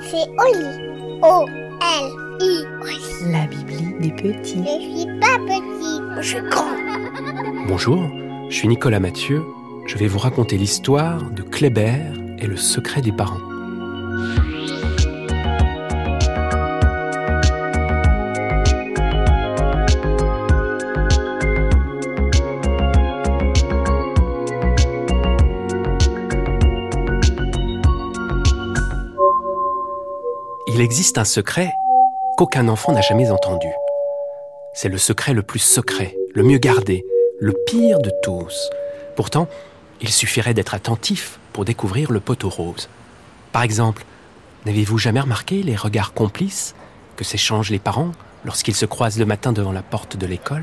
C'est Oli. O-L-I. La Bibli des petits. Je suis pas petit, je suis grand. Bonjour, je suis Nicolas Mathieu. Je vais vous raconter l'histoire de Kléber et le secret des parents. Existe un secret qu'aucun enfant n'a jamais entendu. C'est le secret le plus secret, le mieux gardé, le pire de tous. Pourtant, il suffirait d'être attentif pour découvrir le poteau rose. Par exemple, n'avez-vous jamais remarqué les regards complices que s'échangent les parents lorsqu'ils se croisent le matin devant la porte de l'école?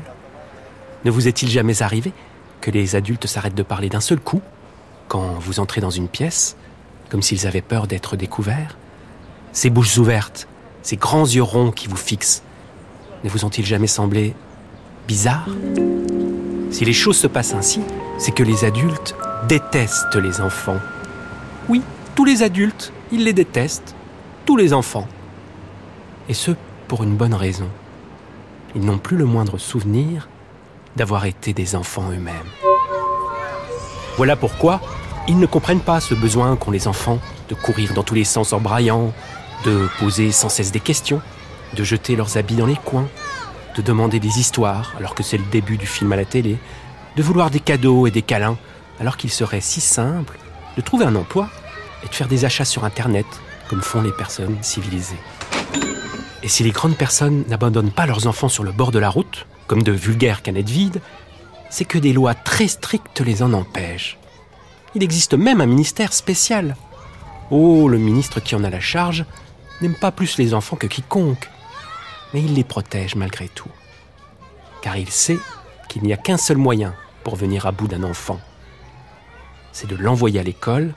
Ne vous est-il jamais arrivé que les adultes s'arrêtent de parler d'un seul coup quand vous entrez dans une pièce, comme s'ils avaient peur d'être découverts? Ces bouches ouvertes, ces grands yeux ronds qui vous fixent, ne vous ont-ils jamais semblé bizarres? Si les choses se passent ainsi, c'est que les adultes détestent les enfants. Oui, tous les adultes, ils les détestent, tous les enfants. Et ce, pour une bonne raison. Ils n'ont plus le moindre souvenir d'avoir été des enfants eux-mêmes. Voilà pourquoi ils ne comprennent pas ce besoin qu'ont les enfants de courir dans tous les sens en braillant, de poser sans cesse des questions, de jeter leurs habits dans les coins, de demander des histoires alors que c'est le début du film à la télé, de vouloir des cadeaux et des câlins alors qu'il serait si simple de trouver un emploi et de faire des achats sur Internet comme font les personnes civilisées. Et si les grandes personnes n'abandonnent pas leurs enfants sur le bord de la route, comme de vulgaires canettes vides, c'est que des lois très strictes les en empêchent. Il existe même un ministère spécial. Oh, le ministre qui en a la charge n'aime pas plus les enfants que quiconque, mais il les protège malgré tout. Car il sait qu'il n'y a qu'un seul moyen pour venir à bout d'un enfant. C'est de l'envoyer à l'école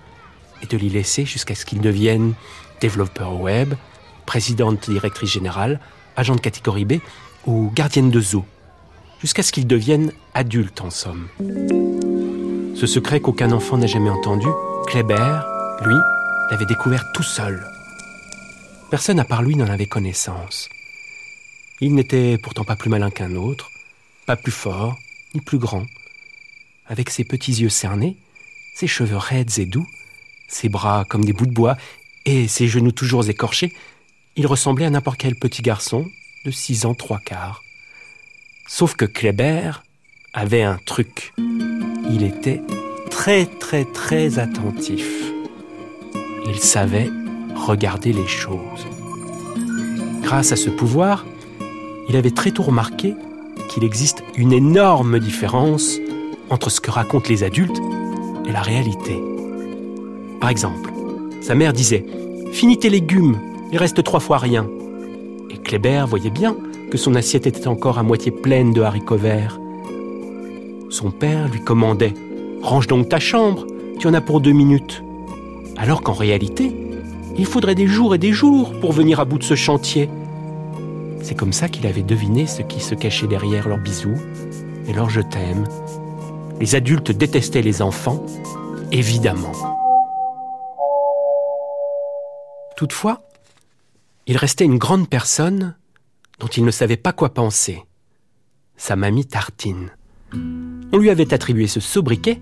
et de l'y laisser jusqu'à ce qu'il devienne développeur web, présidente directrice générale, agent de catégorie B ou gardienne de zoo, jusqu'à ce qu'il devienne adulte en somme. Ce secret qu'aucun enfant n'a jamais entendu, Kléber, lui, l'avait découvert tout seul. Personne à part lui n'en avait connaissance. Il n'était pourtant pas plus malin qu'un autre, pas plus fort, ni plus grand. Avec ses petits yeux cernés, ses cheveux raides et doux, ses bras comme des bouts de bois et ses genoux toujours écorchés, il ressemblait à n'importe quel petit garçon de six ans trois quarts. Sauf que Kléber avait un truc. Il était très très très attentif. Il savait regarder les choses. Grâce à ce pouvoir, il avait très tôt remarqué qu'il existe une énorme différence entre ce que racontent les adultes et la réalité. Par exemple, sa mère disait Finis tes légumes, il reste trois fois rien. Et Kléber voyait bien que son assiette était encore à moitié pleine de haricots verts. Son père lui commandait Range donc ta chambre, tu en as pour deux minutes. Alors qu'en réalité, il faudrait des jours et des jours pour venir à bout de ce chantier. C'est comme ça qu'il avait deviné ce qui se cachait derrière leurs bisous et leurs je t'aime. Les adultes détestaient les enfants, évidemment. Toutefois, il restait une grande personne dont il ne savait pas quoi penser. Sa mamie Tartine. On lui avait attribué ce sobriquet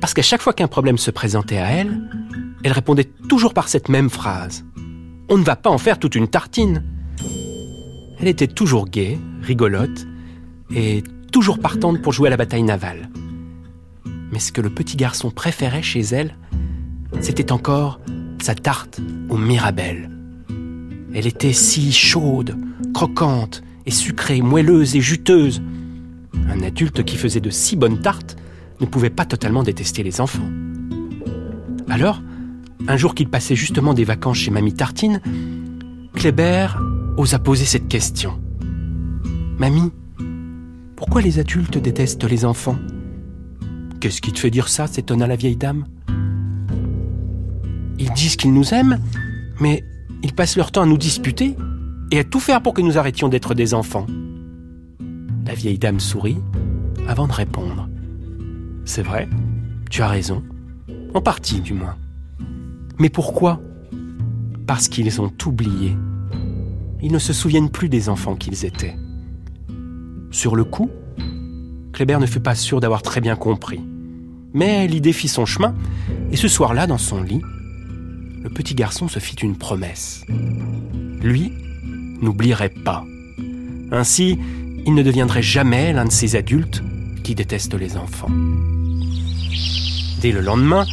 parce qu'à chaque fois qu'un problème se présentait à elle, elle répondait toujours par cette même phrase. On ne va pas en faire toute une tartine. Elle était toujours gaie, rigolote et toujours partante pour jouer à la bataille navale. Mais ce que le petit garçon préférait chez elle, c'était encore sa tarte aux mirabelles. Elle était si chaude, croquante et sucrée, moelleuse et juteuse. Un adulte qui faisait de si bonnes tartes ne pouvait pas totalement détester les enfants. Alors, un jour qu'il passait justement des vacances chez Mamie Tartine, Kléber osa poser cette question. Mamie, pourquoi les adultes détestent les enfants Qu'est-ce qui te fait dire ça s'étonna la vieille dame? Ils disent qu'ils nous aiment, mais ils passent leur temps à nous disputer et à tout faire pour que nous arrêtions d'être des enfants. La vieille dame sourit avant de répondre. C'est vrai, tu as raison. En partie, du moins. Mais pourquoi? Parce qu'ils ont oublié. Ils ne se souviennent plus des enfants qu'ils étaient. Sur le coup, Kléber ne fut pas sûr d'avoir très bien compris. Mais l'idée fit son chemin, et ce soir-là, dans son lit, le petit garçon se fit une promesse. Lui n'oublierait pas. Ainsi, il ne deviendrait jamais l'un de ces adultes qui détestent les enfants. Dès le lendemain,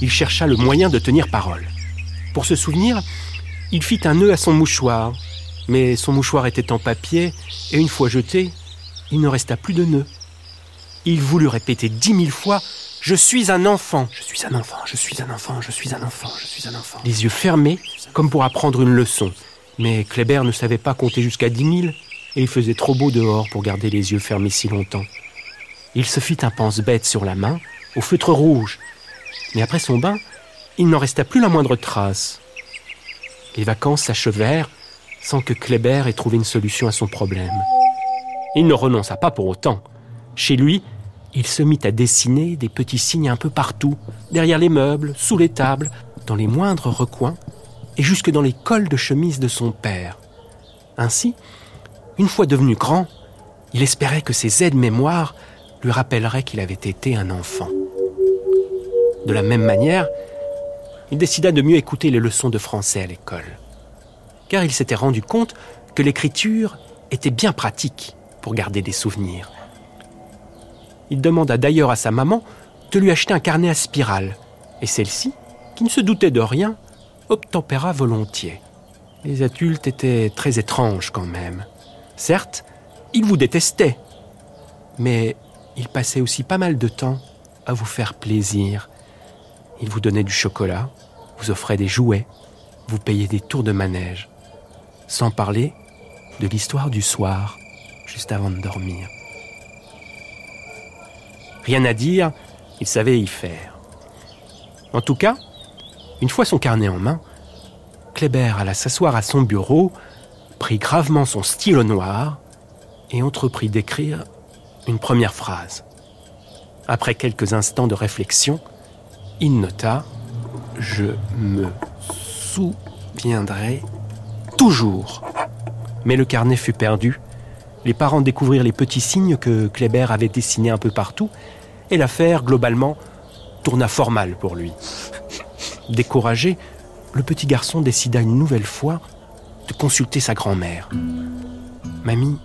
il chercha le moyen de tenir parole. Pour se souvenir, il fit un nœud à son mouchoir, mais son mouchoir était en papier, et une fois jeté, il ne resta plus de nœud. Il voulut répéter dix mille fois Je suis un enfant, je suis un enfant, je suis un enfant, je suis un enfant, je suis un enfant. Les yeux fermés, comme pour apprendre une leçon. Mais Kléber ne savait pas compter jusqu'à dix mille, et il faisait trop beau dehors pour garder les yeux fermés si longtemps. Il se fit un pense-bête sur la main, au feutre rouge, mais après son bain, il n'en resta plus la moindre trace. Les vacances s'achevèrent sans que Kléber ait trouvé une solution à son problème. Il ne renonça pas pour autant. Chez lui, il se mit à dessiner des petits signes un peu partout, derrière les meubles, sous les tables, dans les moindres recoins, et jusque dans les cols de chemise de son père. Ainsi, une fois devenu grand, il espérait que ses aides-mémoires lui rappelleraient qu'il avait été un enfant. De la même manière, il décida de mieux écouter les leçons de français à l'école. Car il s'était rendu compte que l'écriture était bien pratique pour garder des souvenirs. Il demanda d'ailleurs à sa maman de lui acheter un carnet à spirale, et celle-ci, qui ne se doutait de rien, obtempéra volontiers. Les adultes étaient très étranges quand même. Certes, ils vous détestaient, mais ils passaient aussi pas mal de temps à vous faire plaisir il vous donnait du chocolat, vous offrait des jouets, vous payait des tours de manège. Sans parler de l'histoire du soir, juste avant de dormir. Rien à dire, il savait y faire. En tout cas, une fois son carnet en main, Kléber alla s'asseoir à son bureau, prit gravement son stylo noir et entreprit d'écrire une première phrase. Après quelques instants de réflexion, il nota Je me souviendrai toujours. Mais le carnet fut perdu. Les parents découvrirent les petits signes que Kléber avait dessinés un peu partout, et l'affaire, globalement, tourna fort mal pour lui. Découragé, le petit garçon décida une nouvelle fois de consulter sa grand-mère. Mamie,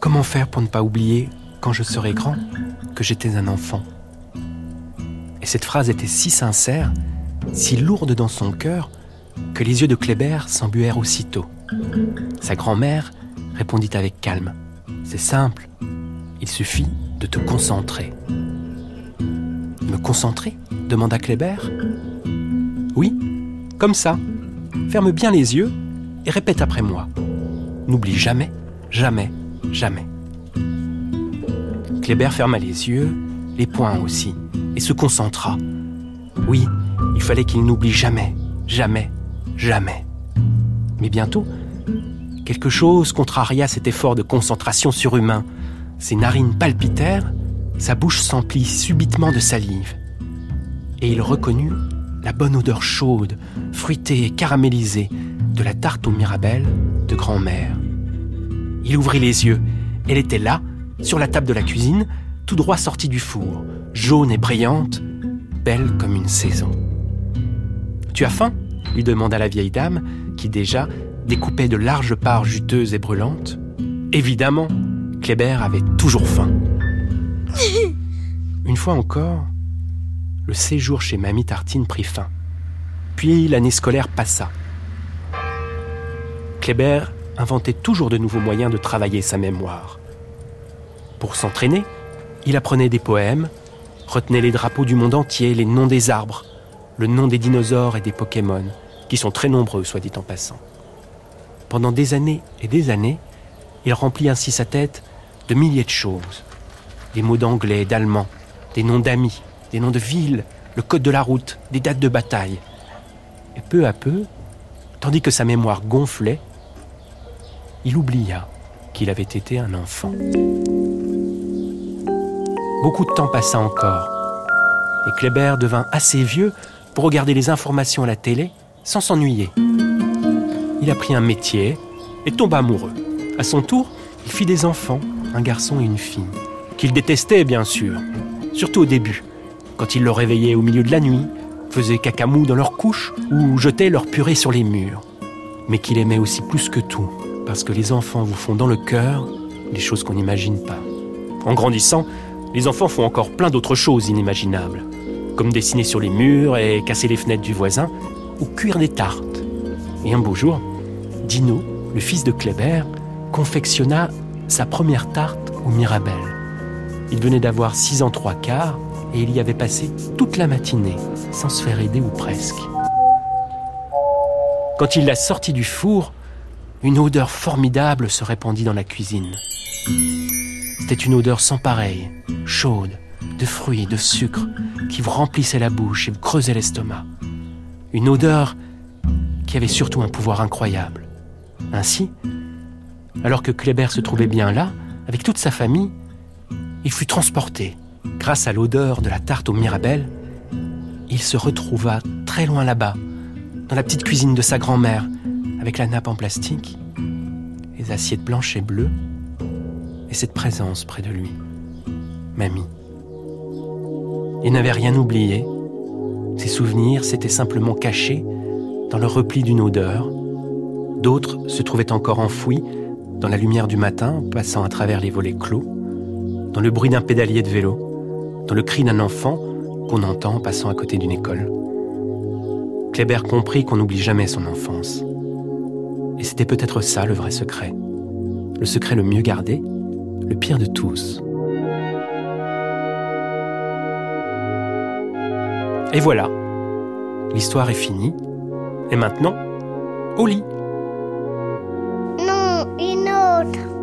comment faire pour ne pas oublier, quand je serai grand, que j'étais un enfant? Cette phrase était si sincère, si lourde dans son cœur, que les yeux de Kléber s'embuèrent aussitôt. Sa grand-mère répondit avec calme. C'est simple, il suffit de te concentrer. Me concentrer? demanda Kléber. Oui, comme ça. Ferme bien les yeux et répète après moi. N'oublie jamais, jamais, jamais. Kléber ferma les yeux, les poings aussi et se concentra. Oui, il fallait qu'il n'oublie jamais, jamais, jamais. Mais bientôt, quelque chose contraria cet effort de concentration surhumain. Ses narines palpitèrent, sa bouche s'emplit subitement de salive. Et il reconnut la bonne odeur chaude, fruitée et caramélisée de la tarte aux mirabelles de grand-mère. Il ouvrit les yeux. Elle était là, sur la table de la cuisine, tout droit sortie du four, jaune et brillante, belle comme une saison. Tu as faim lui demanda la vieille dame, qui déjà découpait de larges parts juteuses et brûlantes. Évidemment, Kléber avait toujours faim. Une fois encore, le séjour chez Mamie Tartine prit fin. Puis l'année scolaire passa. Kléber inventait toujours de nouveaux moyens de travailler sa mémoire. Pour s'entraîner, il apprenait des poèmes, retenait les drapeaux du monde entier, les noms des arbres, le nom des dinosaures et des Pokémon, qui sont très nombreux, soit dit en passant. Pendant des années et des années, il remplit ainsi sa tête de milliers de choses. Des mots d'anglais, d'allemand, des noms d'amis, des noms de villes, le code de la route, des dates de bataille. Et peu à peu, tandis que sa mémoire gonflait, il oublia qu'il avait été un enfant. Beaucoup de temps passa encore, et Kléber devint assez vieux pour regarder les informations à la télé sans s'ennuyer. Il a pris un métier et tomba amoureux. À son tour, il fit des enfants, un garçon et une fille, qu'il détestait bien sûr, surtout au début, quand il le réveillait au milieu de la nuit, faisait cacamou dans leur couche ou jetait leur purée sur les murs. Mais qu'il aimait aussi plus que tout, parce que les enfants vous font dans le cœur des choses qu'on n'imagine pas. En grandissant, les enfants font encore plein d'autres choses inimaginables, comme dessiner sur les murs et casser les fenêtres du voisin, ou cuire des tartes. Et un beau jour, Dino, le fils de Kléber, confectionna sa première tarte au Mirabelle. Il venait d'avoir six ans trois quarts et il y avait passé toute la matinée sans se faire aider ou presque. Quand il l'a sorti du four, une odeur formidable se répandit dans la cuisine. C'était une odeur sans pareille, chaude, de fruits, de sucre, qui vous remplissait la bouche et vous creusait l'estomac. Une odeur qui avait surtout un pouvoir incroyable. Ainsi, alors que Kléber se trouvait bien là, avec toute sa famille, il fut transporté. Grâce à l'odeur de la tarte aux mirabelles, il se retrouva très loin là-bas, dans la petite cuisine de sa grand-mère, avec la nappe en plastique, les assiettes blanches et bleues, et cette présence près de lui, mamie. Il n'avait rien oublié, ses souvenirs s'étaient simplement cachés dans le repli d'une odeur, d'autres se trouvaient encore enfouis dans la lumière du matin passant à travers les volets clos, dans le bruit d'un pédalier de vélo, dans le cri d'un enfant qu'on entend passant à côté d'une école. Kléber comprit qu'on n'oublie jamais son enfance. Et c'était peut-être ça le vrai secret. Le secret le mieux gardé, le pire de tous. Et voilà, l'histoire est finie. Et maintenant, au lit. Non, une autre.